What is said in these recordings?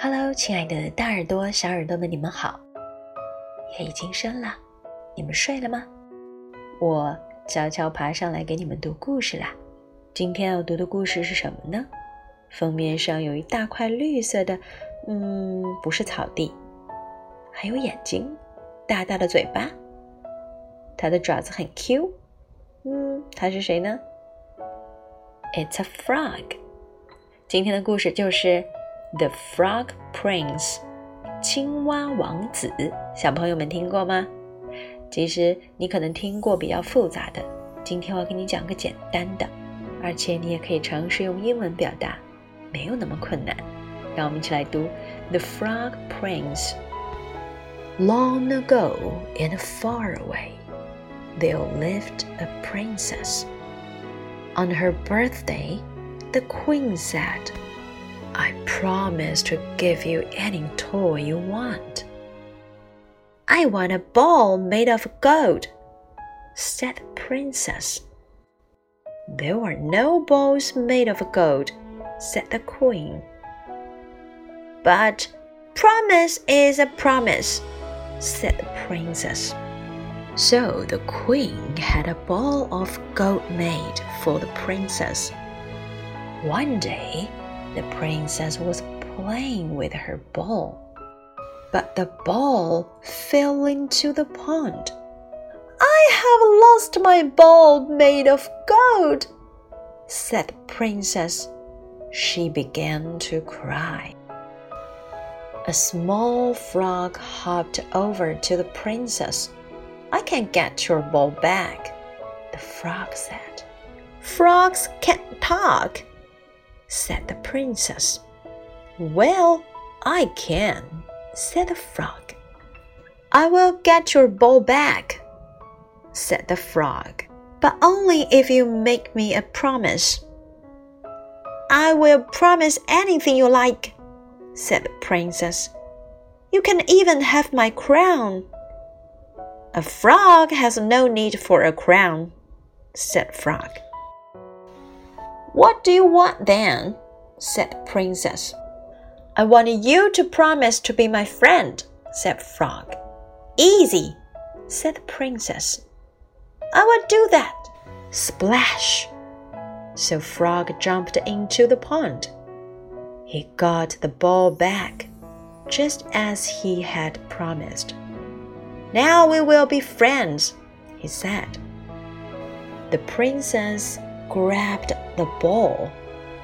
Hello，亲爱的大耳朵、小耳朵们，你们好！夜已经深了，你们睡了吗？我悄悄爬上来给你们读故事啦。今天要读的故事是什么呢？封面上有一大块绿色的，嗯，不是草地，还有眼睛，大大的嘴巴，它的爪子很 Q。嗯，它是谁呢？It's a frog。今天的故事就是。The Frog Prince，青蛙王子，小朋友们听过吗？其实你可能听过比较复杂的，今天我要给你讲个简单的，而且你也可以尝试用英文表达，没有那么困难。让我们一起来读 The Frog Prince。Long ago and far away, there lived a princess. On her birthday, the queen said. I promise to give you any toy you want. I want a ball made of gold, said the princess. There are no balls made of gold, said the queen. But promise is a promise, said the princess. So the queen had a ball of gold made for the princess. One day, the princess was playing with her ball, but the ball fell into the pond. I have lost my ball made of gold, said the princess. She began to cry. A small frog hopped over to the princess. I can get your ball back, the frog said. Frogs can't talk, said the princess. Well, I can, said the frog. I will get your ball back, said the frog, but only if you make me a promise. I will promise anything you like, said the princess. You can even have my crown. A frog has no need for a crown, said Frog. What do you want then? said the princess. I want you to promise to be my friend, said Frog. Easy, said the princess. I will do that. Splash! So Frog jumped into the pond. He got the ball back, just as he had promised. Now we will be friends, he said. The princess grabbed the ball.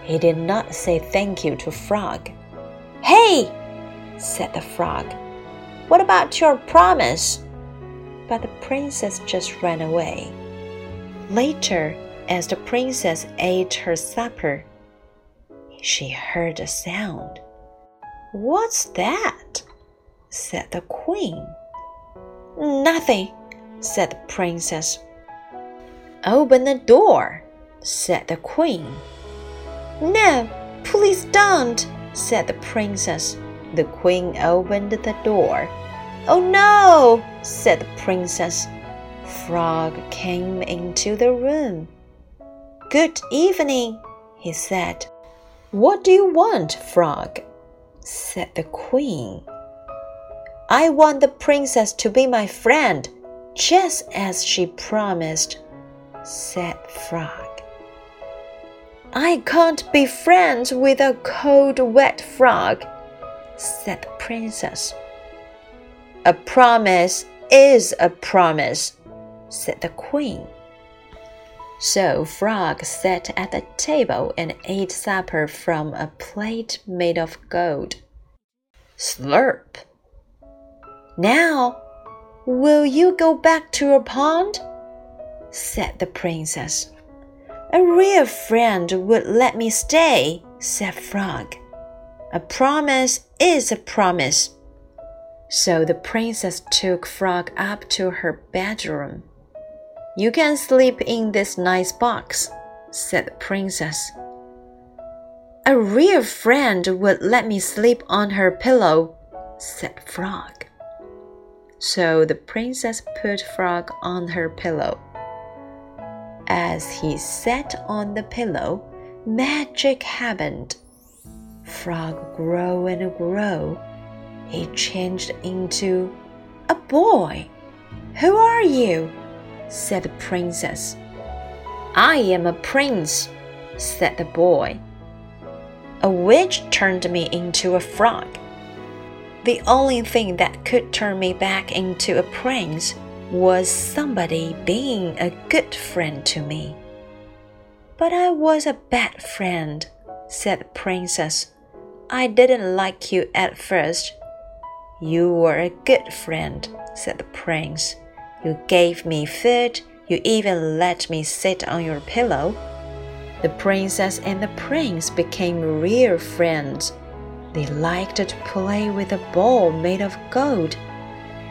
He did not say thank you to Frog. Hey, said the frog, what about your promise? But the princess just ran away. Later, as the princess ate her supper, she heard a sound. What's that? said the queen. Nothing, said the princess. Open the door, said the queen. No, please don't, said the princess. The queen opened the door. Oh no, said the princess. Frog came into the room. Good evening, he said. What do you want, Frog? said the queen. I want the princess to be my friend, just as she promised, said Frog. I can't be friends with a cold, wet frog, said the princess. A promise is a promise, said the queen. So Frog sat at the table and ate supper from a plate made of gold. Slurp. Now, will you go back to your pond? said the princess. A real friend would let me stay, said Frog. A promise is a promise. So the princess took Frog up to her bedroom. You can sleep in this nice box, said the princess. A real friend would let me sleep on her pillow, said Frog. So the princess put Frog on her pillow. As he sat on the pillow, magic happened. Frog grew and grew. He changed into a boy. Who are you? said the princess. I am a prince, said the boy. A witch turned me into a frog. The only thing that could turn me back into a prince was somebody being a good friend to me. But I was a bad friend, said the princess. I didn't like you at first. You were a good friend, said the prince. You gave me food, you even let me sit on your pillow. The princess and the prince became real friends. They liked to play with a ball made of gold,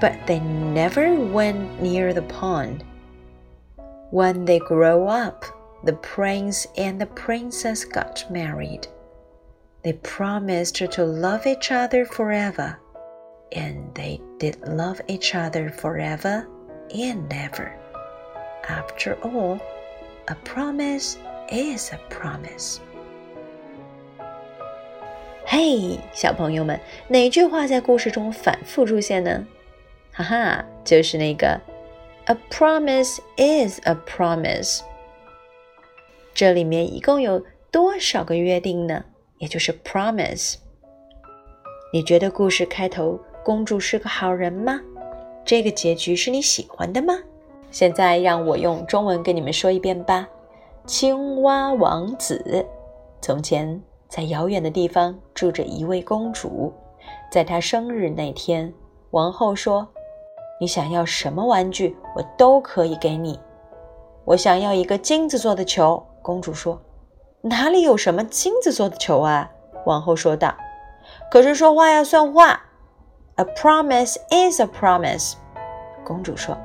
but they never went near the pond. When they grew up, the prince and the princess got married. They promised to love each other forever, and they did love each other forever and ever. After all, a promise is a promise. 嘿，小朋友们，哪句话在故事中反复出现呢？ 哈哈，就是那个 "A promise is a promise"。这里面一共有多少个约定呢？也就是 promise。你觉得故事开头公主是个好人吗？这个结局是你喜欢的吗？现在让我用中文跟你们说一遍吧。青蛙王子，从前在遥远的地方住着一位公主，在她生日那天，王后说：“你想要什么玩具，我都可以给你。”我想要一个金子做的球。公主说：“哪里有什么金子做的球啊？”王后说道：“可是说话要算话。” A promise is a promise，公主说。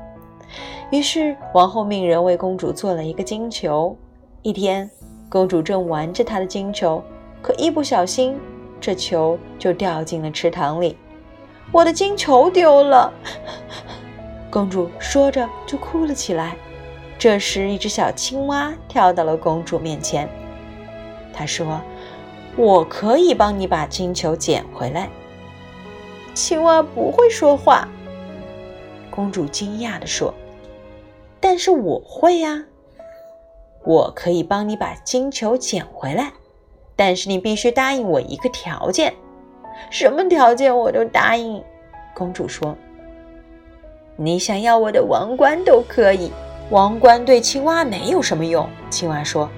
于是王后命人为公主做了一个金球。一天，公主正玩着她的金球，可一不小心，这球就掉进了池塘里。我的金球丢了，公主说着就哭了起来。这时，一只小青蛙跳到了公主面前。他说：“我可以帮你把金球捡回来。”青蛙不会说话。公主惊讶地说：“但是我会呀！我可以帮你把金球捡回来，但是你必须答应我一个条件。什么条件我都答应。”公主说：“你想要我的王冠都可以。”王冠对青蛙没有什么用，青蛙说：“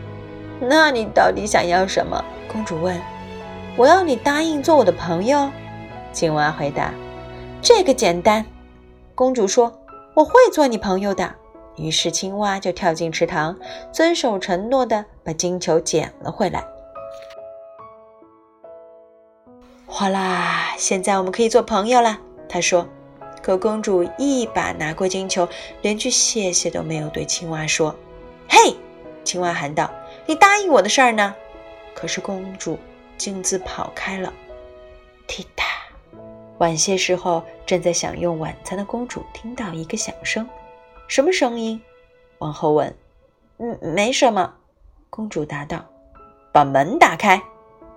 那你到底想要什么？”公主问。“我要你答应做我的朋友。”青蛙回答。“这个简单。”公主说：“我会做你朋友的。”于是青蛙就跳进池塘，遵守承诺的把金球捡了回来。哗啦！现在我们可以做朋友了，他说。可公主一把拿过金球，连句谢谢都没有对青蛙说。“嘿！”青蛙喊道，“你答应我的事儿呢？”可是公主径自跑开了。踢踏！晚些时候，正在享用晚餐的公主听到一个响声。“什么声音？”王后问。“嗯，没什么。”公主答道。“把门打开！”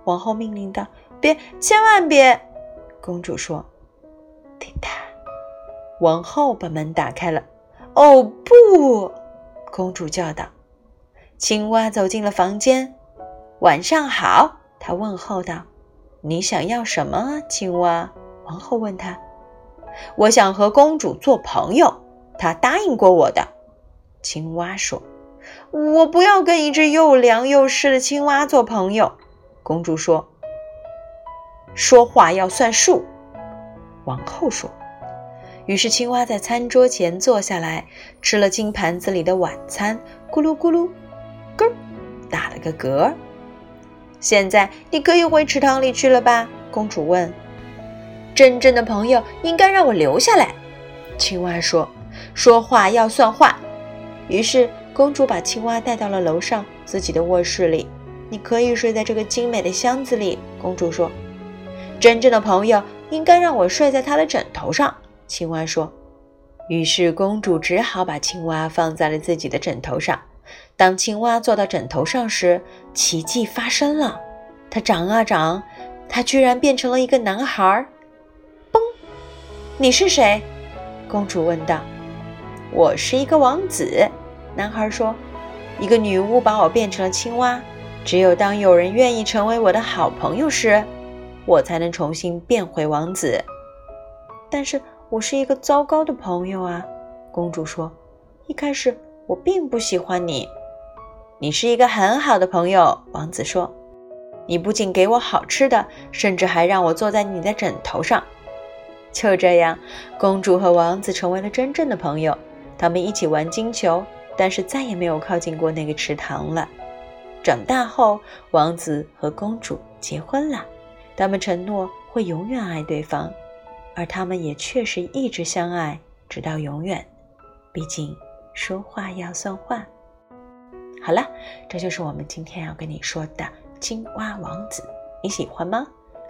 王后命令道。“别，千万别！”公主说。踢踏！王后把门打开了。“哦，不！”公主叫道。青蛙走进了房间。“晚上好。”他问候道。“你想要什么，青蛙？”王后问他。“我想和公主做朋友。”她答应过我的。青蛙说。“我不要跟一只又凉又湿的青蛙做朋友。”公主说。“说话要算数。”王后说。于是，青蛙在餐桌前坐下来，吃了金盘子里的晚餐，咕噜咕噜，咯，打了个嗝。现在你可以回池塘里去了吧？公主问。真正的朋友应该让我留下来，青蛙说。说话要算话。于是，公主把青蛙带到了楼上自己的卧室里。你可以睡在这个精美的箱子里，公主说。真正的朋友应该让我睡在他的枕头上。青蛙说：“于是公主只好把青蛙放在了自己的枕头上。当青蛙坐到枕头上时，奇迹发生了，它长啊长，它居然变成了一个男孩儿。嘣！你是谁？公主问道。我是一个王子，男孩说。一个女巫把我变成了青蛙。只有当有人愿意成为我的好朋友时，我才能重新变回王子。但是我是一个糟糕的朋友啊，公主说。一开始我并不喜欢你。你是一个很好的朋友，王子说。你不仅给我好吃的，甚至还让我坐在你的枕头上。就这样，公主和王子成为了真正的朋友。他们一起玩金球，但是再也没有靠近过那个池塘了。长大后，王子和公主结婚了。他们承诺会永远爱对方，而他们也确实一直相爱，直到永远。毕竟，说话要算话。好了，这就是我们今天要跟你说的青蛙王子，你喜欢吗？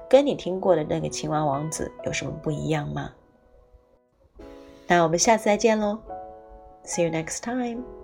跟你听过的那个青蛙王子有什么不一样吗？那我们下次再见喽，See you next time.